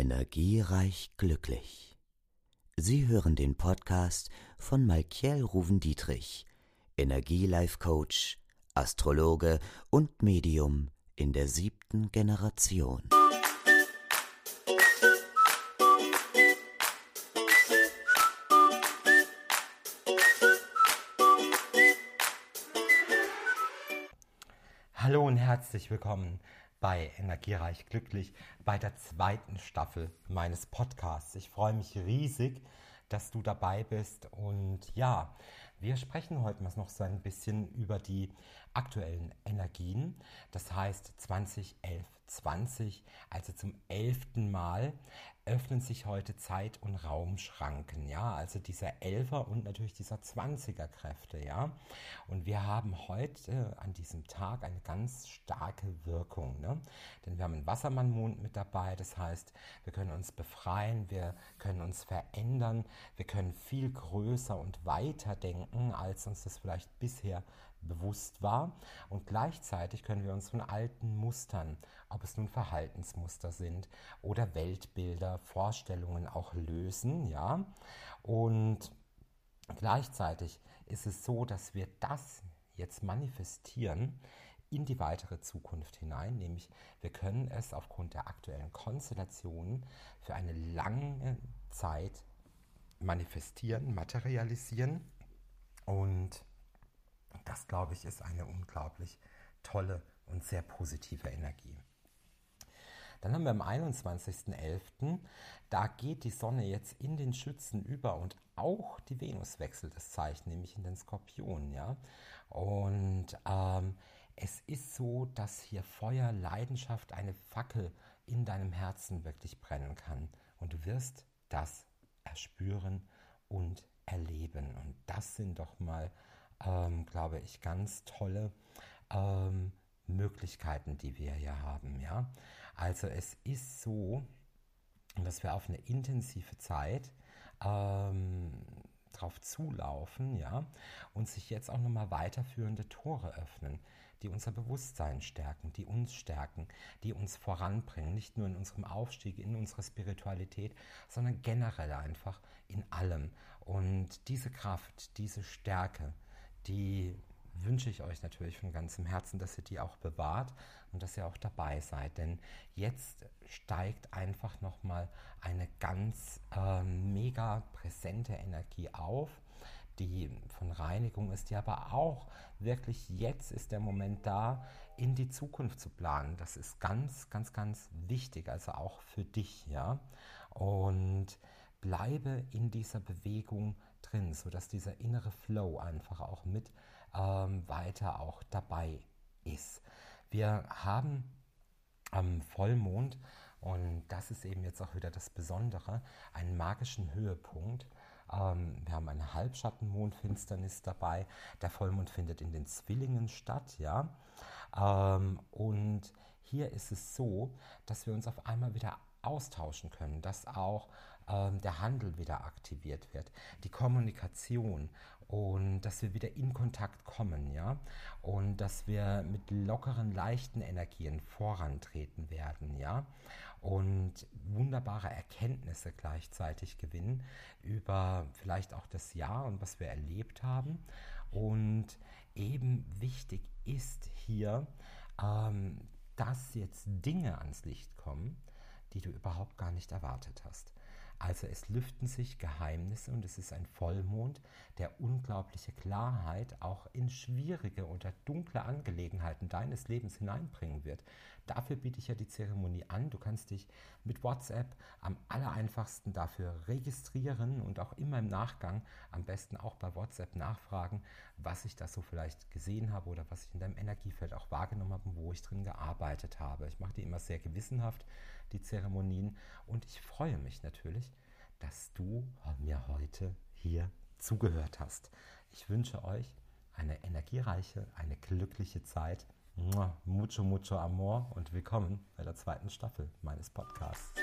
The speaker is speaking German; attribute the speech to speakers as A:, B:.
A: Energiereich glücklich. Sie hören den Podcast von Malkiel Ruven-Dietrich, Energielife-Coach, Astrologe und Medium in der siebten Generation.
B: Hallo und herzlich willkommen bei Energiereich Glücklich bei der zweiten Staffel meines Podcasts. Ich freue mich riesig, dass du dabei bist und ja, wir sprechen heute mal noch so ein bisschen über die aktuellen Energien. Das heißt 2011, 20, also zum elften Mal öffnen sich heute Zeit- und Raumschranken, ja, also dieser Elfer und natürlich dieser Zwanziger Kräfte, ja. Und wir haben heute an diesem Tag eine ganz starke Wirkung, ne? Denn wir haben einen Wassermannmond mit dabei, das heißt, wir können uns befreien, wir können uns verändern, wir können viel größer und weiter denken, als uns das vielleicht bisher bewusst war. Und gleichzeitig können wir uns von alten Mustern, ob es nun Verhaltensmuster sind oder Weltbilder, Vorstellungen auch lösen, ja. Und gleichzeitig ist es so, dass wir das jetzt manifestieren in die weitere Zukunft hinein, nämlich wir können es aufgrund der aktuellen Konstellationen für eine lange Zeit manifestieren, materialisieren und das, glaube ich, ist eine unglaublich tolle und sehr positive Energie. Dann haben wir am 21.11., da geht die Sonne jetzt in den Schützen über und auch die Venus wechselt das Zeichen, nämlich in den Skorpion. Ja? Und ähm, es ist so, dass hier Feuer, Leidenschaft, eine Fackel in deinem Herzen wirklich brennen kann. Und du wirst das erspüren und erleben. Und das sind doch mal ähm, glaube ich, ganz tolle ähm, Möglichkeiten, die wir hier haben. Ja? Also es ist so, dass wir auf eine intensive Zeit ähm, drauf zulaufen, ja, und sich jetzt auch nochmal weiterführende Tore öffnen, die unser Bewusstsein stärken, die uns stärken, die uns voranbringen, nicht nur in unserem Aufstieg, in unserer Spiritualität, sondern generell einfach in allem. Und diese Kraft, diese Stärke, die wünsche ich euch natürlich von ganzem Herzen, dass ihr die auch bewahrt und dass ihr auch dabei seid. Denn jetzt steigt einfach nochmal eine ganz äh, mega präsente Energie auf, die von Reinigung ist, die aber auch wirklich jetzt ist der Moment da, in die Zukunft zu planen. Das ist ganz, ganz, ganz wichtig, also auch für dich, ja. Und bleibe in dieser Bewegung drin, sodass dieser innere Flow einfach auch mit ähm, weiter auch dabei ist. Wir haben am Vollmond, und das ist eben jetzt auch wieder das Besondere, einen magischen Höhepunkt. Ähm, wir haben eine Halbschattenmondfinsternis dabei. Der Vollmond findet in den Zwillingen statt, ja. Ähm, und hier ist es so, dass wir uns auf einmal wieder austauschen können, dass auch ähm, der Handel wieder aktiviert wird, die Kommunikation und dass wir wieder in Kontakt kommen, ja, und dass wir mit lockeren, leichten Energien vorantreten werden, ja, und wunderbare Erkenntnisse gleichzeitig gewinnen über vielleicht auch das Jahr und was wir erlebt haben. Und eben wichtig ist hier, ähm, dass jetzt Dinge ans Licht kommen, die du überhaupt gar nicht erwartet hast. Also es lüften sich Geheimnisse und es ist ein Vollmond, der unglaubliche Klarheit auch in schwierige oder dunkle Angelegenheiten deines Lebens hineinbringen wird. Dafür biete ich ja die Zeremonie an. Du kannst dich mit WhatsApp am allereinfachsten dafür registrieren und auch immer im Nachgang am besten auch bei WhatsApp nachfragen, was ich da so vielleicht gesehen habe oder was ich in deinem Energiefeld auch wahrgenommen habe, wo ich drin gearbeitet habe. Ich mache die immer sehr gewissenhaft die Zeremonien. Und ich freue mich natürlich, dass du mir heute hier zugehört hast. Ich wünsche euch eine energiereiche, eine glückliche Zeit. Mucho, mucho amor und willkommen bei der zweiten Staffel meines Podcasts.